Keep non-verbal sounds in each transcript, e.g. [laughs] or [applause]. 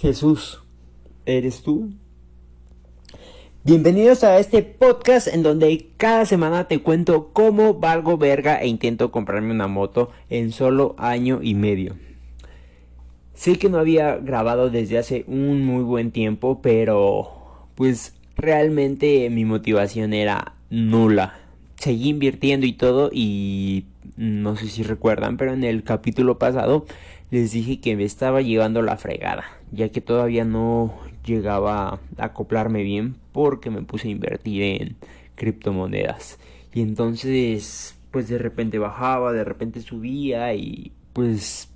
Jesús, ¿eres tú? Bienvenidos a este podcast en donde cada semana te cuento cómo valgo verga e intento comprarme una moto en solo año y medio. Sé que no había grabado desde hace un muy buen tiempo, pero pues realmente mi motivación era nula. Seguí invirtiendo y todo y no sé si recuerdan, pero en el capítulo pasado les dije que me estaba llevando la fregada, ya que todavía no llegaba a acoplarme bien porque me puse a invertir en criptomonedas. Y entonces, pues de repente bajaba, de repente subía y pues...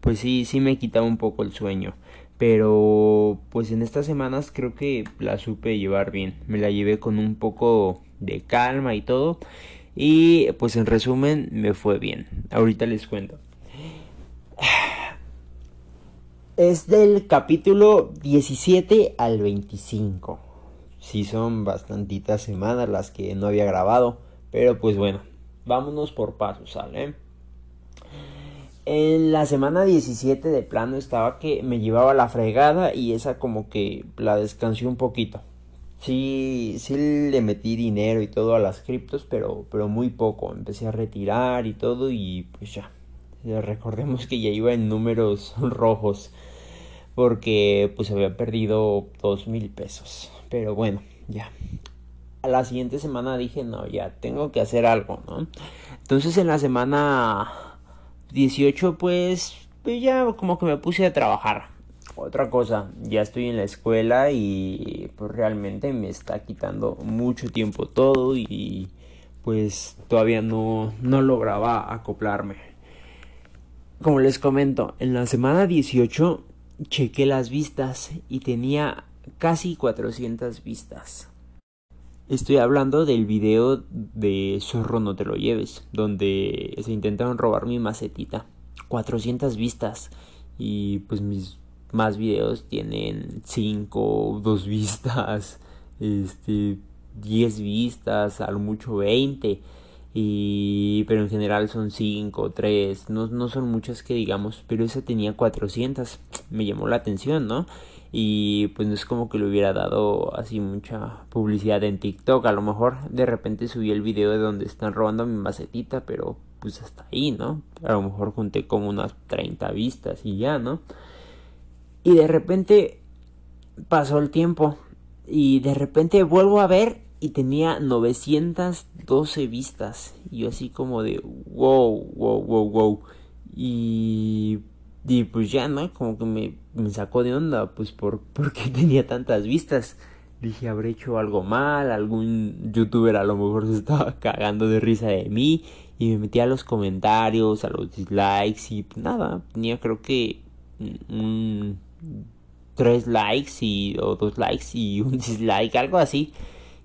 Pues sí, sí me quitaba un poco el sueño. Pero pues en estas semanas creo que la supe llevar bien. Me la llevé con un poco de calma y todo. Y pues en resumen me fue bien. Ahorita les cuento. Es del capítulo 17 al 25. Sí son bastantitas semanas las que no había grabado. Pero pues bueno, vámonos por pasos, ¿sale? En la semana 17 de plano estaba que me llevaba la fregada y esa como que la descansé un poquito. Sí, sí le metí dinero y todo a las criptos, pero, pero muy poco. Empecé a retirar y todo y pues ya. Recordemos que ya iba en números [laughs] rojos porque pues había perdido dos mil pesos. Pero bueno, ya. A la siguiente semana dije, no, ya tengo que hacer algo, ¿no? Entonces en la semana 18 pues, pues ya como que me puse a trabajar otra cosa, ya estoy en la escuela y pues realmente me está quitando mucho tiempo todo y pues todavía no, no lograba acoplarme. Como les comento, en la semana 18 chequé las vistas y tenía casi 400 vistas. Estoy hablando del video de Zorro no te lo lleves, donde se intentaron robar mi macetita. 400 vistas y pues mis más videos tienen 5, 2 vistas, este, 10 vistas, a lo mucho 20. Y, pero en general son 5, 3, no, no son muchas que digamos, pero esa tenía 400, me llamó la atención, ¿no? Y pues no es como que le hubiera dado así mucha publicidad en TikTok, a lo mejor de repente subí el video de donde están robando mi macetita, pero pues hasta ahí, ¿no? A lo mejor junté como unas 30 vistas y ya, ¿no? Y de repente pasó el tiempo y de repente vuelvo a ver y tenía 912 vistas. Y yo así como de wow, wow, wow, wow. Y, y pues ya, ¿no? Como que me, me sacó de onda, pues por, [laughs] porque tenía tantas vistas. Dije, habré hecho algo mal, algún youtuber a lo mejor se estaba [laughs] cagando de risa de mí. Y me metí a los comentarios, a los dislikes y pues nada, tenía creo que un tres likes y, o dos likes y un [laughs] dislike, algo así.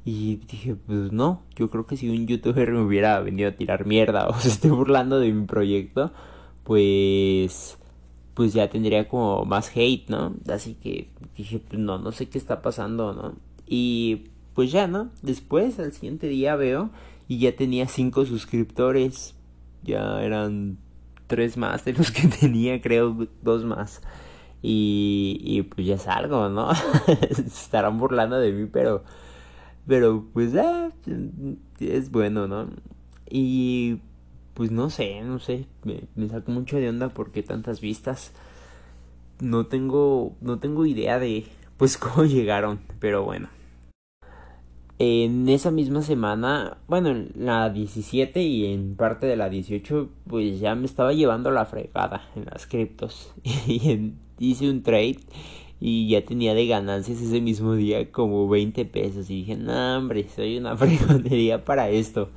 Y dije, pues no, yo creo que si un youtuber me hubiera venido a tirar mierda [laughs] o se esté burlando de mi proyecto, pues pues ya tendría como más hate, ¿no? Así que dije, pues no, no sé qué está pasando, ¿no? Y pues ya, ¿no? Después, al siguiente día veo y ya tenía cinco suscriptores. Ya eran tres más de los que [laughs] tenía, creo, dos más. Y, y pues ya salgo, ¿no? [laughs] estarán burlando de mí, pero, pero pues ah, es bueno, ¿no? Y pues no sé, no sé, me, saco mucho de onda porque tantas vistas. No tengo, no tengo idea de pues [laughs] cómo llegaron, pero bueno. En esa misma semana, bueno, en la 17 y en parte de la 18, pues ya me estaba llevando la fregada en las criptos. [laughs] Y hice un trade y ya tenía de ganancias ese mismo día como 20 pesos. Y dije, no, hombre, soy una [laughs] fregonería para esto.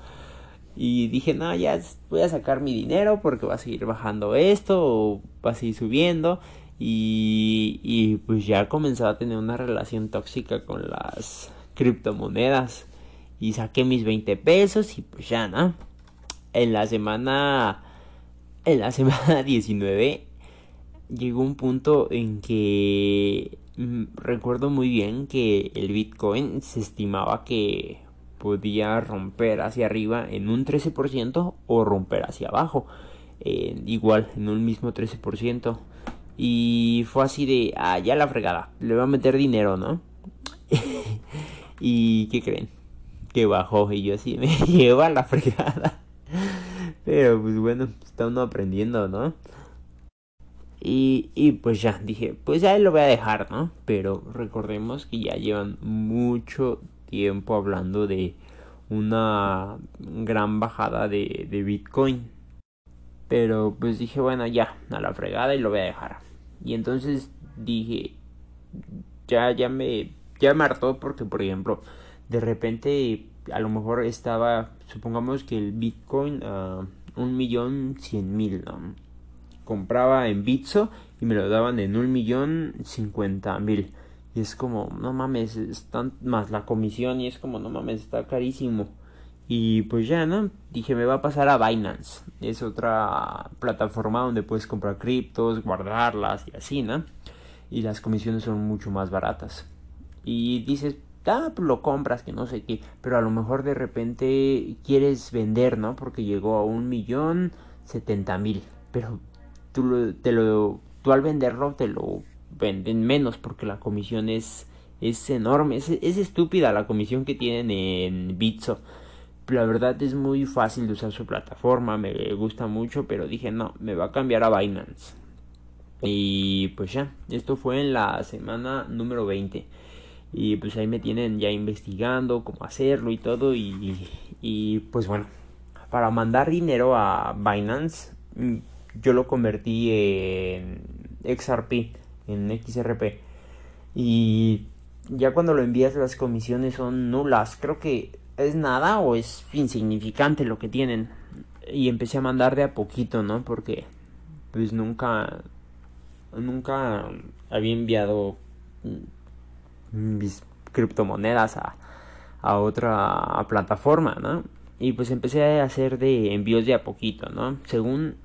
Y dije, no, ya voy a sacar mi dinero porque va a seguir bajando esto o va a seguir subiendo. Y, y pues ya comenzaba a tener una relación tóxica con las criptomonedas. Y saqué mis 20 pesos y pues ya, ¿no? En la semana... En la semana [laughs] 19 llegó un punto en que mm, recuerdo muy bien que el Bitcoin se estimaba que podía romper hacia arriba en un 13% o romper hacia abajo. igual en un mismo 13%. Y fue así de, ah, ya la fregada, le va a meter dinero, ¿no? [laughs] y ¿qué creen? Que bajó y yo así [laughs] me lleva la fregada. Pero pues bueno, está uno aprendiendo, ¿no? Y, y pues ya, dije, pues ya lo voy a dejar, ¿no? Pero recordemos que ya llevan mucho tiempo hablando de una gran bajada de, de Bitcoin. Pero pues dije, bueno, ya, a la fregada y lo voy a dejar. Y entonces dije, ya, ya me, ya me hartó porque, por ejemplo, de repente a lo mejor estaba, supongamos que el Bitcoin a un millón cien mil, ¿no? Compraba en Bitso y me lo daban en un millón cincuenta mil. Y es como, no mames, están más la comisión y es como, no mames, está carísimo. Y pues ya, ¿no? Dije, me va a pasar a Binance. Es otra plataforma donde puedes comprar criptos, guardarlas y así, ¿no? Y las comisiones son mucho más baratas. Y dices, ah, pues lo compras, que no sé qué. Pero a lo mejor de repente quieres vender, ¿no? Porque llegó a un millón setenta mil. Pero tú, te lo, tú al venderlo te lo venden menos porque la comisión es, es enorme. Es, es estúpida la comisión que tienen en Bitso. La verdad es muy fácil de usar su plataforma, me gusta mucho, pero dije no, me va a cambiar a Binance. Y pues ya, esto fue en la semana número 20. Y pues ahí me tienen ya investigando cómo hacerlo y todo. Y, y pues bueno, para mandar dinero a Binance yo lo convertí en XRP, en XRP. Y ya cuando lo envías las comisiones son nulas. Creo que es nada o es insignificante lo que tienen. Y empecé a mandar de a poquito, ¿no? Porque pues nunca nunca había enviado mis criptomonedas a, a otra plataforma, ¿no? Y pues empecé a hacer de envíos de a poquito, ¿no? Según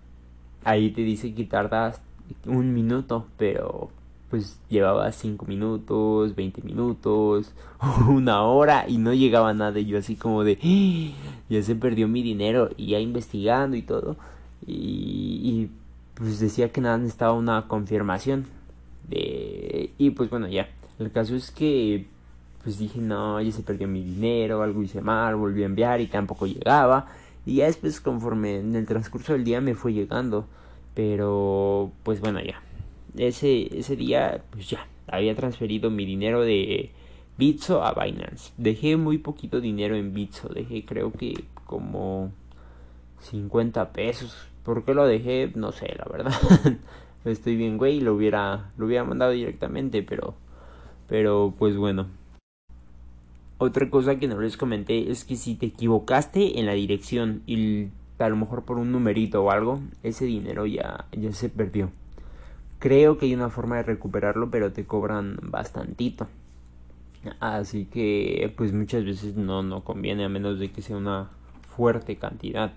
ahí te dice que tardas un minuto, pero pues llevaba 5 minutos, 20 minutos, [laughs] una hora y no llegaba nada. Y yo así como de, ¡Ah! ya se perdió mi dinero y ya investigando y todo. Y, pues decía que nada necesitaba una confirmación. De, y pues bueno, ya. El caso es que pues dije, no, ya se perdió mi dinero, algo hice mal, volví a enviar y tampoco llegaba. Y ya después conforme en el transcurso del día me fue llegando. Pero pues bueno ya. Ese, ese día pues ya. Había transferido mi dinero de Bitso a Binance. Dejé muy poquito dinero en Bitso. Dejé creo que como 50 pesos. ¿Por qué lo dejé? No sé, la verdad. [laughs] Estoy bien, güey. Lo hubiera, lo hubiera mandado directamente, pero, pero pues bueno. Otra cosa que no les comenté es que si te equivocaste en la dirección y a lo mejor por un numerito o algo, ese dinero ya, ya se perdió. Creo que hay una forma de recuperarlo, pero te cobran bastantito. Así que pues muchas veces no, no conviene a menos de que sea una fuerte cantidad.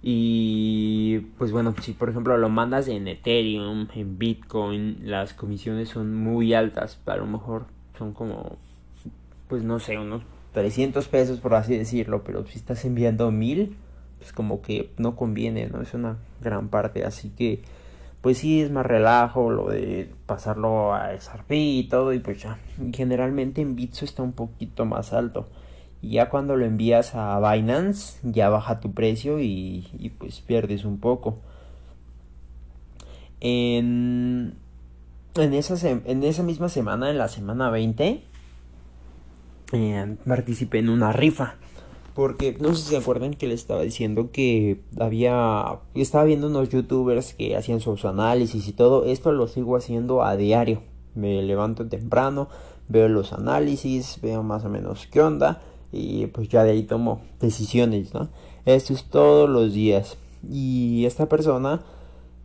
Y pues bueno, si por ejemplo lo mandas en Ethereum, en Bitcoin, las comisiones son muy altas. A lo mejor son como pues no sé, unos 300 pesos por así decirlo, pero si estás enviando mil, pues como que no conviene, ¿no? Es una gran parte, así que pues sí es más relajo lo de pasarlo a SRP y todo y pues ya, generalmente en Bitso está un poquito más alto. Y ya cuando lo envías a Binance ya baja tu precio y, y pues pierdes un poco. En, en, esa, en esa misma semana, en la semana 20, participé en una rifa. Porque no sé si se acuerdan que les estaba diciendo que había. Estaba viendo unos youtubers que hacían sus análisis y todo. Esto lo sigo haciendo a diario. Me levanto temprano, veo los análisis, veo más o menos qué onda. Y pues ya de ahí tomo decisiones, ¿no? Esto es todos los días. Y esta persona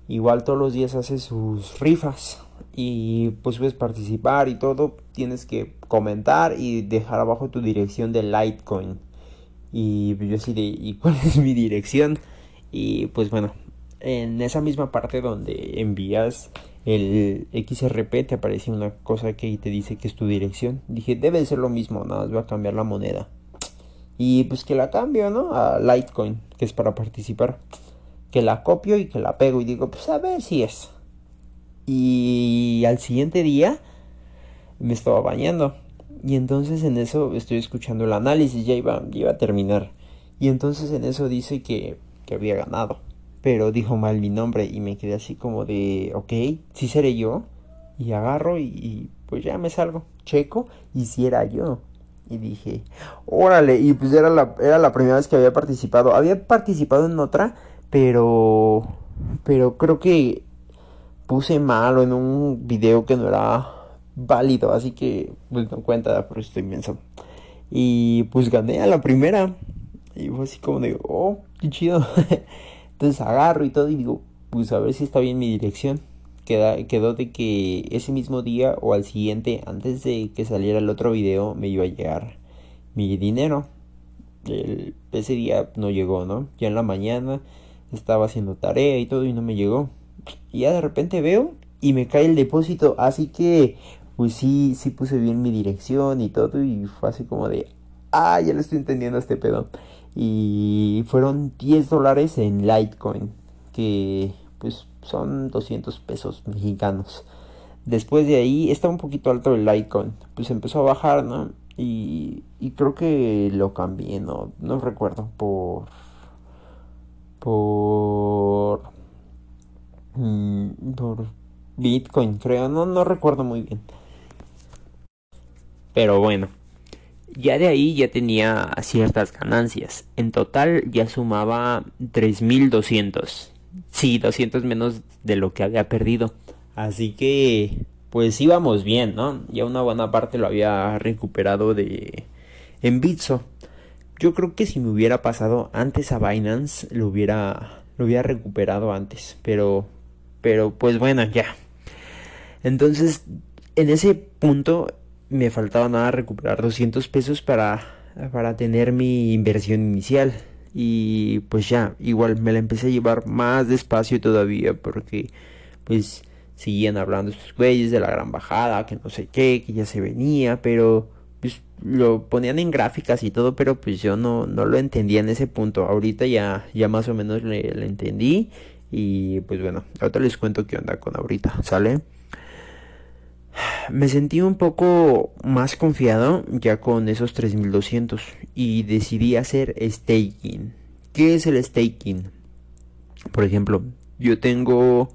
igual todos los días hace sus rifas y pues puedes participar y todo, tienes que comentar y dejar abajo tu dirección de Litecoin. Y yo así de, ¿y cuál es mi dirección? Y pues bueno, en esa misma parte donde envías el XRP te aparece una cosa que te dice que es tu dirección. Dije, debe ser lo mismo, nada más voy a cambiar la moneda. Y pues que la cambio, ¿no? A Litecoin, que es para participar. Que la copio y que la pego y digo, pues a ver si es Y al siguiente día me estaba bañando. Y entonces en eso estoy escuchando el análisis, ya iba, iba a terminar. Y entonces en eso dice que, que había ganado. Pero dijo mal mi nombre y me quedé así como de, ok, sí seré yo. Y agarro y, pues ya me salgo. Checo y si era yo. Y dije, órale, y pues era la, era la primera vez que había participado. Había participado en otra, pero, pero creo que puse malo en un video que no era válido, así que pues no cuenta, por eso estoy inmenso. Y pues gané a la primera. Y fue así como de, oh, qué chido. [laughs] Entonces agarro y todo y digo, pues a ver si está bien mi dirección. Queda, quedó de que ese mismo día o al siguiente, antes de que saliera el otro video, me iba a llegar mi dinero. El, ese día no llegó, ¿no? Ya en la mañana estaba haciendo tarea y todo y no me llegó. Y ya de repente veo y me cae el depósito. Así que, pues sí, sí puse bien mi dirección y todo. Y fue así como de, ah, ya lo estoy entendiendo este pedo. Y fueron 10 dólares en Litecoin. Que pues son 200 pesos mexicanos. Después de ahí está un poquito alto el Litecoin. Pues empezó a bajar, ¿no? Y, y creo que lo cambié, ¿no? No recuerdo. Por... Por... Mm, por Bitcoin, creo. No, no recuerdo muy bien. Pero bueno. Ya de ahí ya tenía ciertas ganancias. En total ya sumaba 3200. Sí, 200 menos de lo que había perdido. Así que pues íbamos bien, ¿no? Ya una buena parte lo había recuperado de en Bitso. Yo creo que si me hubiera pasado antes a Binance lo hubiera lo hubiera recuperado antes, pero pero pues bueno, ya. Entonces, en ese punto me faltaba nada recuperar 200 pesos para, para tener mi inversión inicial. Y pues ya, igual me la empecé a llevar más despacio todavía porque pues seguían hablando estos güeyes de la gran bajada, que no sé qué, que ya se venía, pero pues lo ponían en gráficas y todo, pero pues yo no, no lo entendía en ese punto. Ahorita ya, ya más o menos le, le entendí y pues bueno, ahorita les cuento qué onda con ahorita, ¿sale? me sentí un poco más confiado ya con esos 3200 y decidí hacer staking. ¿Qué es el staking? Por ejemplo, yo tengo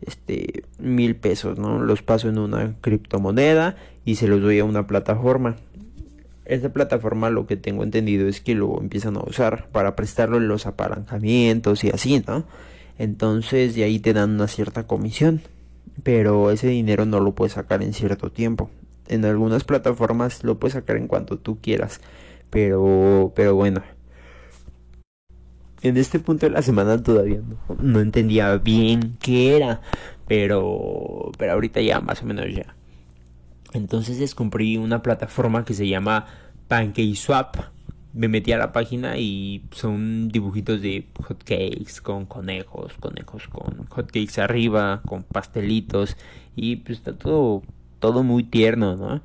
este mil pesos, ¿no? Los paso en una criptomoneda y se los doy a una plataforma. Esta plataforma lo que tengo entendido es que lo empiezan a usar para prestarlo en los apalancamientos y así, ¿no? Entonces de ahí te dan una cierta comisión pero ese dinero no lo puedes sacar en cierto tiempo. En algunas plataformas lo puedes sacar en cuanto tú quieras, pero, pero bueno. En este punto de la semana todavía no, entendía bien qué era, pero, pero ahorita ya más o menos ya. Entonces descubrí una plataforma que se llama PancakeSwap me metí a la página y son dibujitos de hotcakes con conejos, conejos con hotcakes arriba, con pastelitos y pues está todo todo muy tierno, ¿no?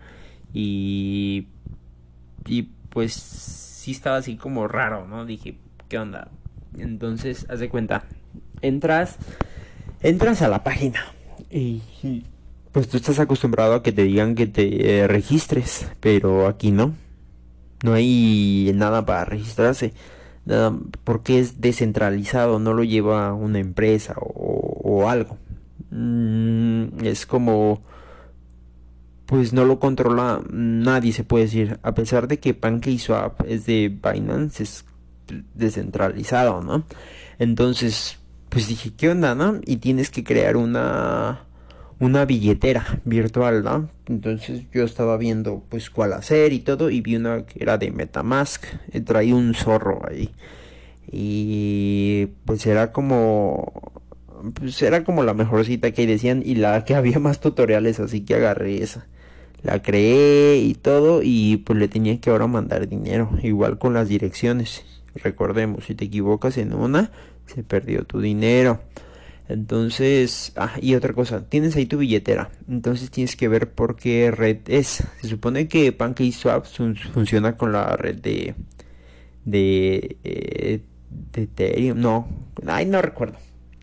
Y y pues sí estaba así como raro, ¿no? Dije, ¿qué onda? Entonces, haz de cuenta, entras entras a la página y pues tú estás acostumbrado a que te digan que te eh, registres, pero aquí no no hay nada para registrarse. Nada, porque es descentralizado, no lo lleva una empresa o, algo. Mm, es como pues no lo controla nadie se puede decir a pesar de que PancakeSwap es de Binance es descentralizado no entonces pues dije qué onda no y tienes que crear una una billetera virtual, ¿no? Entonces yo estaba viendo pues cuál hacer y todo y vi una que era de Metamask, y traía un zorro ahí. Y pues era como pues era como la mejorcita que decían y la que [laughs] había más tutoriales, así que agarré esa. La creé y todo y pues le tenía que ahora mandar dinero, igual con las direcciones. Recordemos, si te equivocas en una, se perdió tu dinero. Entonces, ah, y otra cosa, tienes ahí tu billetera. Entonces tienes que ver por qué red es. Se supone que PancakeSwap funciona con la red de de, eh, Ethereum. No, ay, no recuerdo.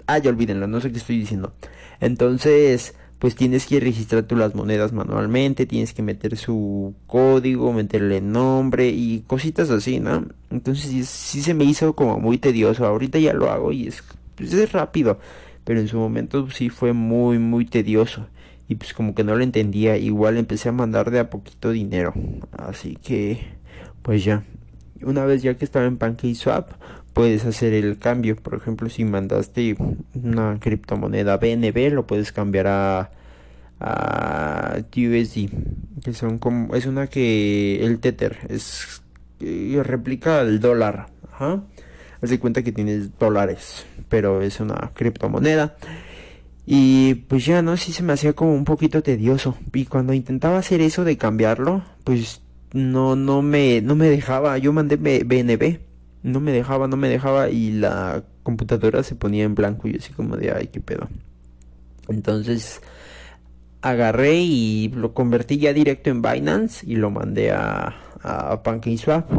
Ah, ya olvídenlo, no sé qué estoy diciendo. Entonces, pues tienes que registrar tú las monedas manualmente, tienes que meter su código, meterle nombre y cositas así, ¿no? Entonces sí, se me hizo como muy tedioso. Ahorita ya lo hago y es, pues es rápido, pero en su momento sí fue muy, muy tedioso. Y pues como que no lo entendía, igual empecé a mandar de a poquito dinero. Así que, pues ya. Una vez ya que estaba en PancakeSwap, puedes hacer el cambio. Por ejemplo, si mandaste una criptomoneda BNB, lo puedes cambiar a, a USD. Que son como, es una que el Tether es eh, replica el dólar. Ajá. Haz de cuenta que tienes dólares, pero es una criptomoneda. Y pues ya no, sí se me hacía como un poquito tedioso. Y cuando intentaba hacer eso de cambiarlo, pues no, no me, no me dejaba. Yo mandé BNB no me dejaba, no me dejaba y la computadora se ponía en blanco y así como de, ay, qué pedo. Entonces agarré y lo convertí ya directo en Binance y lo mandé a, a PancakeSwap.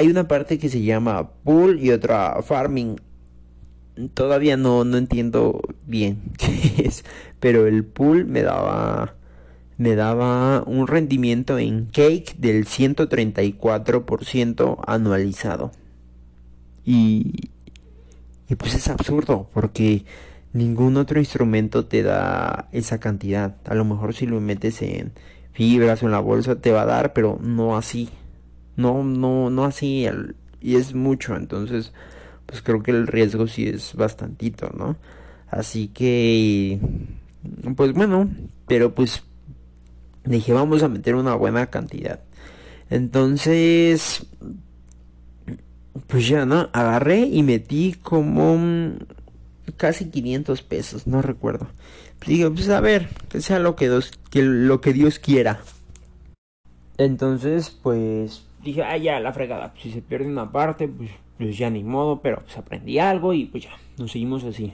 Hay una parte que se llama pool y otra farming. Todavía no, no entiendo bien [laughs] qué es, pero el pool me daba me daba un rendimiento en cake del 134% anualizado. Y, y pues es absurdo porque ningún otro instrumento te da esa cantidad. A lo mejor si lo metes en fibras o en la bolsa te va a dar, pero no así. No, no, no así. Y es mucho. Entonces, pues creo que el riesgo sí es bastantito, ¿no? Así que, pues bueno, pero pues dije, vamos a meter una buena cantidad. Entonces, pues ya, ¿no? Agarré y metí como casi 500 pesos, no recuerdo. digo, pues a ver, que sea lo que, Dios, que lo que Dios quiera. Entonces, pues dije, ah, ya, la fregada. si se pierde una parte, pues, pues ya ni modo, pero pues aprendí algo y pues ya, nos seguimos así.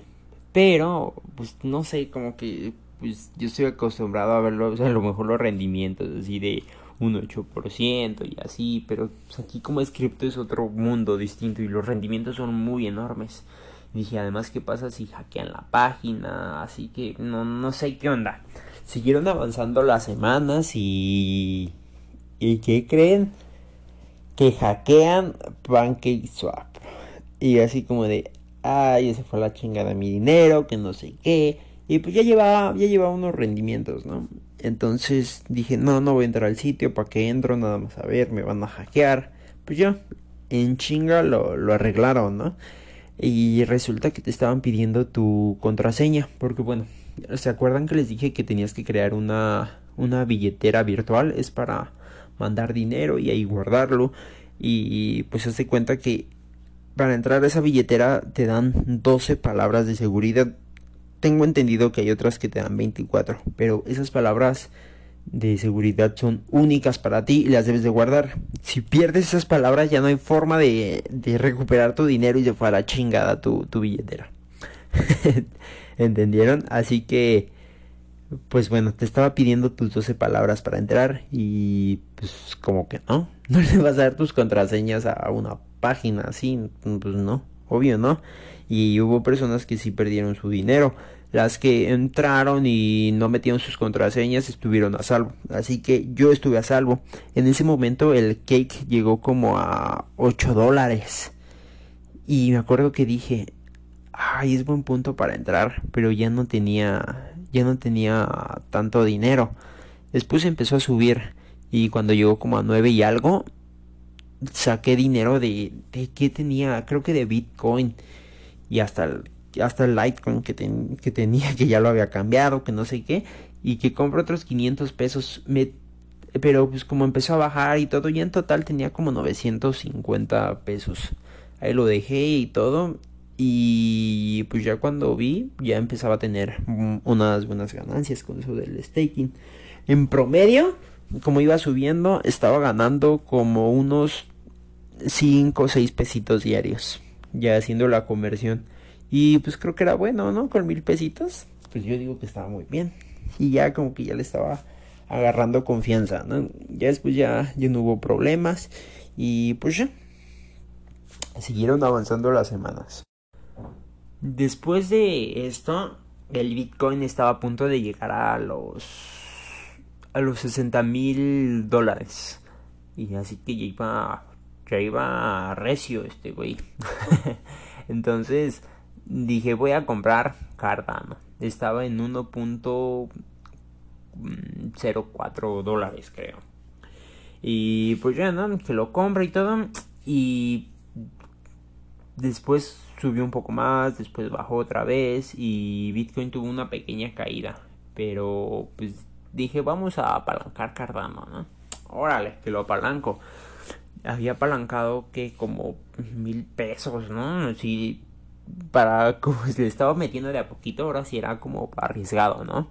Pero, pues no sé, como que, pues yo estoy acostumbrado a verlo, o sea, a lo mejor los rendimientos así de un 8% y así, pero pues, aquí como es cripto es otro mundo distinto y los rendimientos son muy enormes. dije, además, ¿qué pasa si hackean la página? Así que no, no sé qué onda. Siguieron avanzando las semanas y... ¿Y qué creen? Que hackean PancakeSwap. Y así como de, ay, se fue la chingada mi dinero, que no sé qué. Y pues ya llevaba, ya llevaba unos rendimientos, ¿no? Entonces dije, no, no voy a entrar al sitio, ¿para que entro? Nada más a ver, me van a hackear. Pues ya, en chinga lo, lo arreglaron, ¿no? Y resulta que te estaban pidiendo tu contraseña, porque bueno, ¿se acuerdan que les dije que tenías que crear una, una billetera virtual? Es para mandar dinero y ahí guardarlo. Y pues hace cuenta que para entrar a esa billetera te dan 12 palabras de seguridad tengo entendido que hay otras que te dan 24, pero esas palabras de seguridad son únicas para ti y las debes de guardar. Si pierdes esas palabras ya no hay forma de, recuperar tu dinero y de fuera chingada tu, tu billetera. [laughs] ¿Entendieron? Así que, pues bueno, te estaba pidiendo tus 12 palabras para entrar y pues como que no, [laughs] no le vas a dar tus contraseñas a una página así, pues no, obvio no y hubo personas que sí perdieron su dinero. Las que entraron y no metieron sus contraseñas estuvieron a salvo. Así que yo estuve a salvo. En ese momento el cake llegó como a 8 dólares. Y me acuerdo que dije, ay, es buen punto para entrar, pero ya no tenía, ya no tenía tanto dinero. Después empezó a subir y cuando llegó como a 9 y algo, saqué dinero de, de qué tenía, creo que de Bitcoin y hasta el, hasta el Litecoin que, que tenía, que ya lo había cambiado, que no sé qué, y que compré otros 500 pesos, me, pero pues como empezó a bajar y todo, ya en total tenía como 950 pesos. Ahí lo dejé y todo, y pues ya cuando vi, ya empezaba a tener unas buenas ganancias con eso del staking. En promedio, como iba subiendo, estaba ganando como unos 5 o 6 pesitos diarios ya haciendo la conversión. Y pues creo que era bueno, ¿no? Con mil pesitos, pues yo digo que estaba muy bien. Y ya como que ya le estaba agarrando confianza, ¿no? Ya después ya, ya no hubo problemas y pues ya. Siguieron avanzando las semanas. Después de esto, el Bitcoin estaba a punto de llegar a los a los 60 mil dólares. Y así que ya iba ya iba recio este güey. [laughs] Entonces dije voy a comprar Cardano estaba en 1.04 dólares creo. Y pues ya no que lo compra y todo. Y después subió un poco más, después bajó otra vez y Bitcoin tuvo una pequeña caída. Pero pues dije, vamos a apalancar Cardano, ¿no? Órale, que lo apalanco. Había apalancado que como mil pesos, ¿no? Sí, para como se [laughs] le estaba metiendo de a poquito, ahora sí era como arriesgado, ¿no?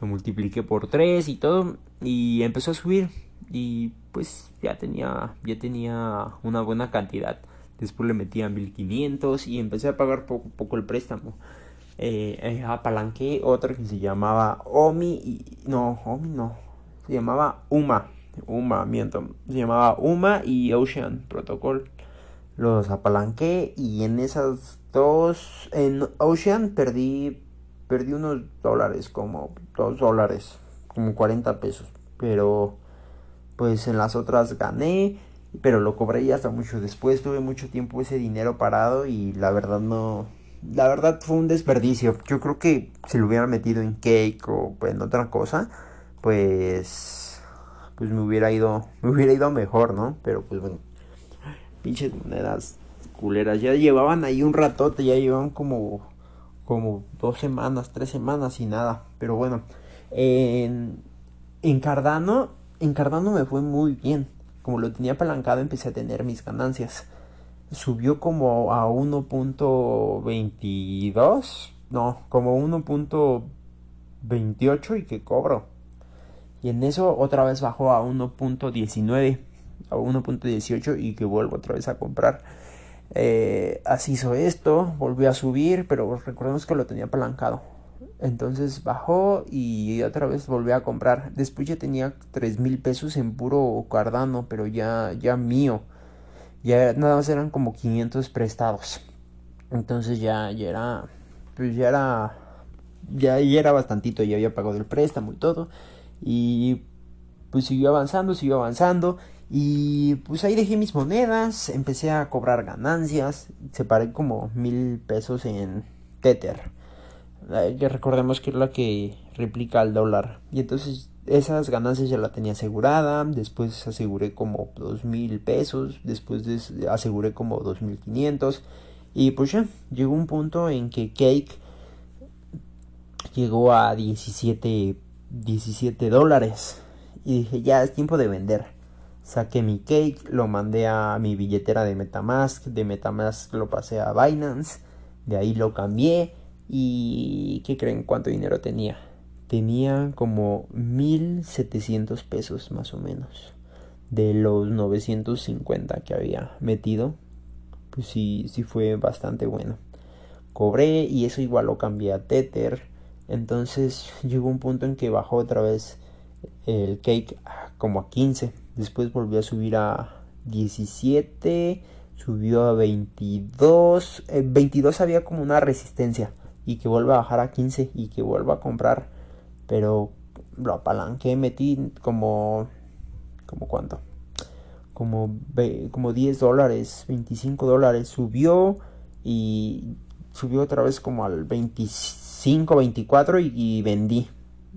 Lo multipliqué por tres y todo y empezó a subir y pues ya tenía ya tenía una buena cantidad después le metía 1500 y empecé a pagar poco a poco el préstamo. Eh, apalanqué otra que se llamaba Omi y no, Omi no, se llamaba Uma, Uma, miento, se llamaba Uma y Ocean Protocol. Los apalanqué y en esas dos, en Ocean perdí, perdí unos dólares, como dos dólares, como 40 pesos, pero pues en las otras gané pero lo cobré hasta mucho después, tuve mucho tiempo ese dinero parado y la verdad no, la verdad fue un desperdicio. Yo creo que si lo hubiera metido en cake o en otra cosa, pues pues me hubiera ido [laughs] me hubiera ido mejor, ¿no? Pero pues bueno, pinches monedas culeras ya llevaban ahí un ratote, ya llevaban como como dos semanas, tres semanas y nada, pero bueno, en en Cardano, en Cardano me fue muy bien como lo tenía apalancado empecé a tener mis ganancias. Subió como a 1.22, no, como 1.28 y que cobro. Y en eso otra vez bajó a 1.19, a 1.18 y que vuelvo otra vez a comprar. Eh, así hizo esto, volvió a subir, pero recordemos que lo tenía apalancado. Entonces bajó y otra vez volví a comprar. Después ya tenía tres mil pesos en puro Cardano, pero ya, ya mío. Ya nada más eran como 500 prestados. Entonces ya, ya era, pues ya era, ya, ya era bastantito, ya había pagado el préstamo y todo. Y pues siguió avanzando, siguió avanzando. Y pues ahí dejé mis monedas, empecé a cobrar ganancias, separé como mil pesos en Tether que recordemos que es la que replica al dólar. Y entonces esas ganancias ya la tenía asegurada, después aseguré como dos mil pesos, después aseguré como dos mil quinientos y pues ya llegó un punto en que Cake llegó a 17, 17 dólares y dije ya es tiempo de vender. Saqué mi cake, lo mandé a mi billetera de Metamask, de Metamask lo pasé a Binance, de ahí lo cambié ¿Y qué creen cuánto dinero tenía? Tenía como 1700 pesos más o menos. De los 950 que había metido. Pues sí, sí fue bastante bueno. Cobré y eso igual lo cambié a Tether. Entonces llegó un punto en que bajó otra vez el cake como a 15. Después volvió a subir a 17. Subió a 22. 22 eh, había como una resistencia y que vuelva a bajar a 15 y que vuelva a comprar. Pero lo apalanqué, metí como... como cuánto? Como, como 10 dólares, 25 dólares. Subió y subió otra vez como al 25, 24 y, y, vendí.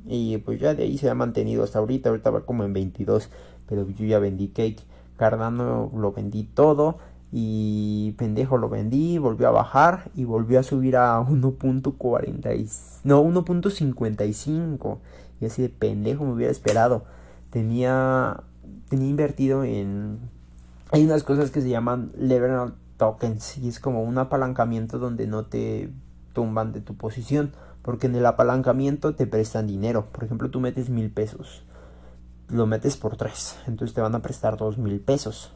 Y pues ya de ahí se ha mantenido hasta ahorita. Ahorita va como en 22. Pero yo ya vendí cake. Cardano lo vendí todo y pendejo lo vendí, volvió a bajar y volvió a subir a 1.40 no 1.55 y así de pendejo me hubiera esperado. Tenía tenía invertido en hay unas cosas que se llaman leverage tokens y es como un apalancamiento donde no te tumban de tu posición porque en el apalancamiento te prestan dinero. Por ejemplo, tú metes mil pesos, lo metes por tres, entonces te van a prestar dos mil pesos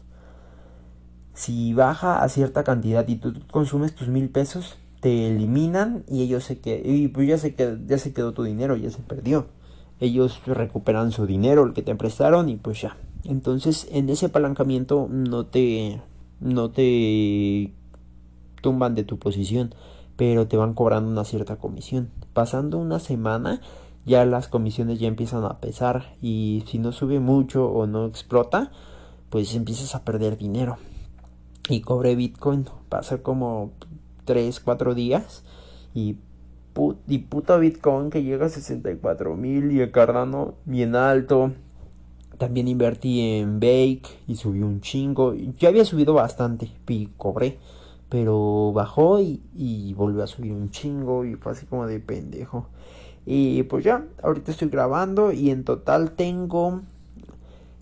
si baja a cierta cantidad y tú consumes tus mil pesos, te eliminan y ellos se quedan, y pues ya se, ya se quedó tu dinero, ya se perdió. Ellos recuperan su dinero, el que te prestaron y pues ya. Entonces en ese apalancamiento no te, no te tumban de tu posición. pero te van cobrando una cierta comisión. Pasando una semana ya las comisiones ya empiezan a pesar y si no sube mucho o no explota, pues empiezas a perder dinero. Y cobré Bitcoin, pasa como 3, 4 días y, y puto Bitcoin que llega a 64 mil y el Cardano bien alto. También invertí en Bake y subí un chingo. Ya había subido bastante y cobré. Pero bajó y, y volvió a subir un chingo y fue así como de pendejo. Y pues ya, ahorita estoy grabando y en total tengo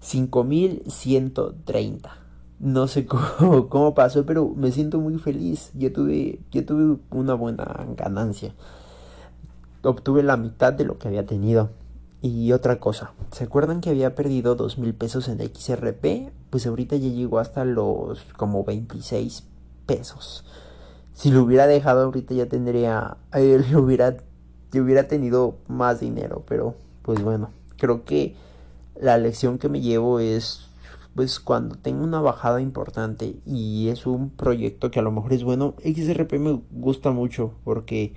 5130. No sé [laughs] cómo, cómo, pasó, pero me siento muy feliz. Yo tuve, yo tuve una buena ganancia. Obtuve la mitad de lo que había tenido. Y otra cosa, ¿se acuerdan que había perdido dos mil pesos en XRP? Pues ahorita ya llegó hasta los como 26 pesos. Si lo hubiera dejado ahorita ya tendría, [laughs] eh, lo hubiera, hubiera tenido más dinero, pero pues bueno, creo que la lección que me llevo es pues cuando tengo una bajada importante y es un proyecto que a lo mejor es bueno, XRP me gusta mucho porque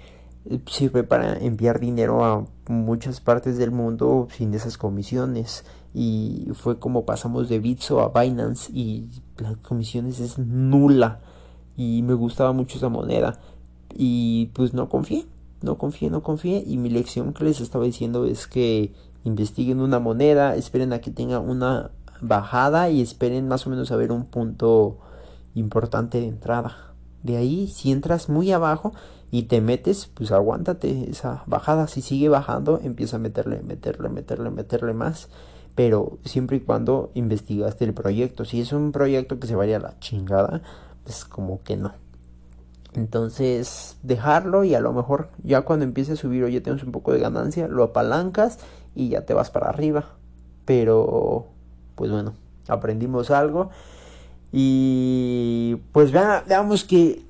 sirve para enviar dinero a muchas partes del mundo sin esas comisiones. Y fue como pasamos de Bitso a Binance y las comisiones es nula y me gustaba mucho esa moneda. Y pues no confié, no confié, no confié. Y mi lección que les estaba diciendo es que investiguen una moneda, esperen a que tenga una bajada y esperen más o menos a ver un punto importante de entrada. De ahí, si entras muy abajo y te metes, pues aguántate esa bajada. Si sigue bajando, empieza a meterle, meterle, meterle, meterle más. Pero siempre y cuando investigaste el proyecto. Si es un proyecto que se vaya a la chingada, pues como que no. Entonces, dejarlo y a lo mejor ya cuando empiece a subir o ya tienes un poco de ganancia, lo apalancas y ya te vas para arriba. Pero pues bueno, aprendimos algo. Y pues veamos qué,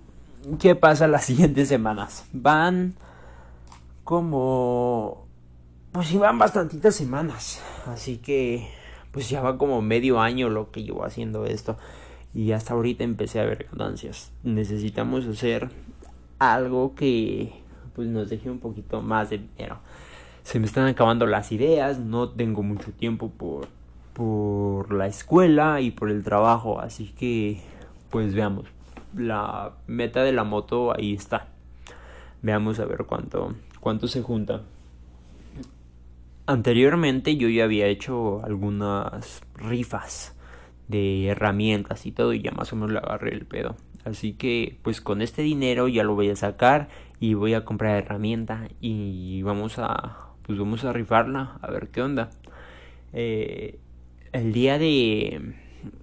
qué pasa las [laughs] siguientes semanas. Van como... Pues sí, van bastantitas semanas. Así que pues ya va como medio año lo que llevo haciendo esto. Y hasta ahorita empecé a ver ganancias. Necesitamos hacer algo que pues nos deje un poquito más de dinero. Se me están acabando las ideas, no tengo mucho tiempo por por la escuela y por el trabajo. Así que, pues veamos. La meta de la moto ahí está. Veamos a ver cuánto, cuánto se junta. Anteriormente yo ya había hecho algunas rifas de herramientas y todo y ya más o menos le agarré el pedo. Así que pues con este dinero ya lo voy a sacar y voy a comprar herramienta y vamos a pues vamos a rifarla a ver qué onda. Eh, el día de,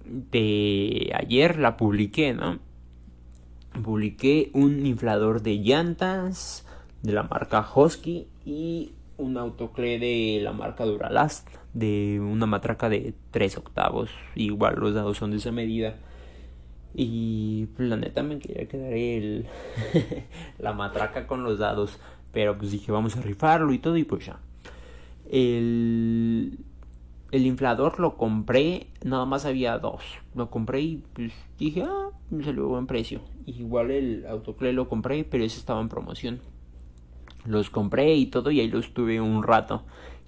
de ayer la publiqué, ¿no? Publiqué un inflador de llantas de la marca Husky y un autoclé de la marca Duralast de una matraca de 3 octavos. Igual los dados son de esa medida. Y pues, la neta me quería quedar el [laughs] la matraca con los dados. Pero pues dije vamos a rifarlo y todo y pues ya. El el inflador lo compré, nada más había dos. Lo compré y pues dije, ah, salió buen precio. Igual el autoclé lo compré, pero ese estaba en promoción. Los compré y todo y ahí los tuve un rato.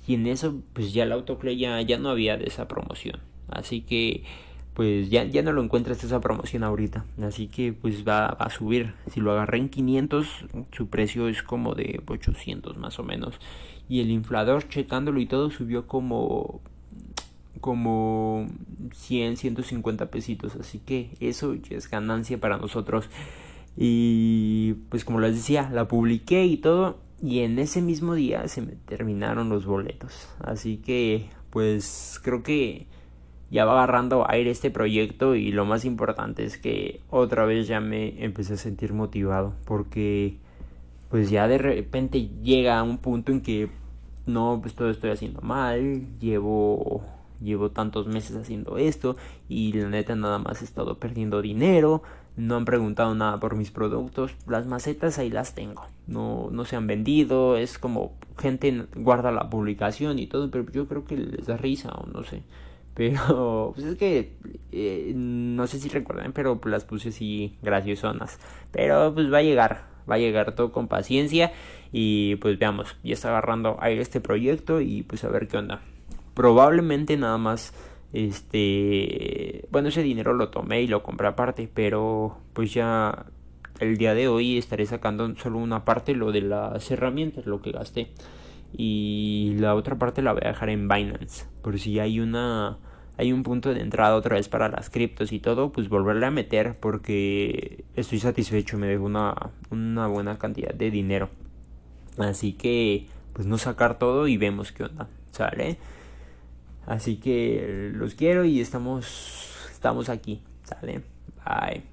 Y en eso pues ya el autoclé ya, ya no había de esa promoción. Así que pues ya, ya no lo encuentras esa promoción ahorita. Así que pues va, va, a subir. Si lo agarré en 500, su precio es como de 800 más o menos. Y el inflador, checándolo y todo, subió como como 100, 150 pesitos. Así que eso es ganancia para nosotros. Y pues como les decía, la publiqué y todo. Y en ese mismo día se me terminaron los boletos. Así que pues creo que ya va agarrando aire este proyecto. Y lo más importante es que otra vez ya me empecé a sentir motivado. Porque pues ya de repente llega un punto en que no, pues todo estoy haciendo mal. Llevo llevo tantos meses haciendo esto y la neta nada más he estado perdiendo dinero, no han preguntado nada por mis productos, las macetas ahí las tengo, no, no se han vendido, es como gente guarda la publicación y todo, pero yo creo que les da risa o no sé. Pero, [laughs] pues es que, eh, no sé si recuerdan, pero las puse así graciosonas. Pero pues va a llegar, va a llegar todo con paciencia y pues veamos, ya está agarrando aire este proyecto y pues a ver qué onda. Probablemente nada más este, bueno, ese dinero lo tomé y lo compré aparte, pero pues ya el día de hoy estaré sacando solo una parte, lo de las herramientas, lo que gasté. Y la otra parte la voy a dejar en Binance, por si hay una hay un punto de entrada otra vez para las criptos y todo, pues volverle a meter porque estoy satisfecho, me dejo una, una buena cantidad de dinero. Así que, pues no sacar todo y vemos qué onda, ¿sale? Así que los quiero y estamos, estamos aquí, ¿sale? Bye.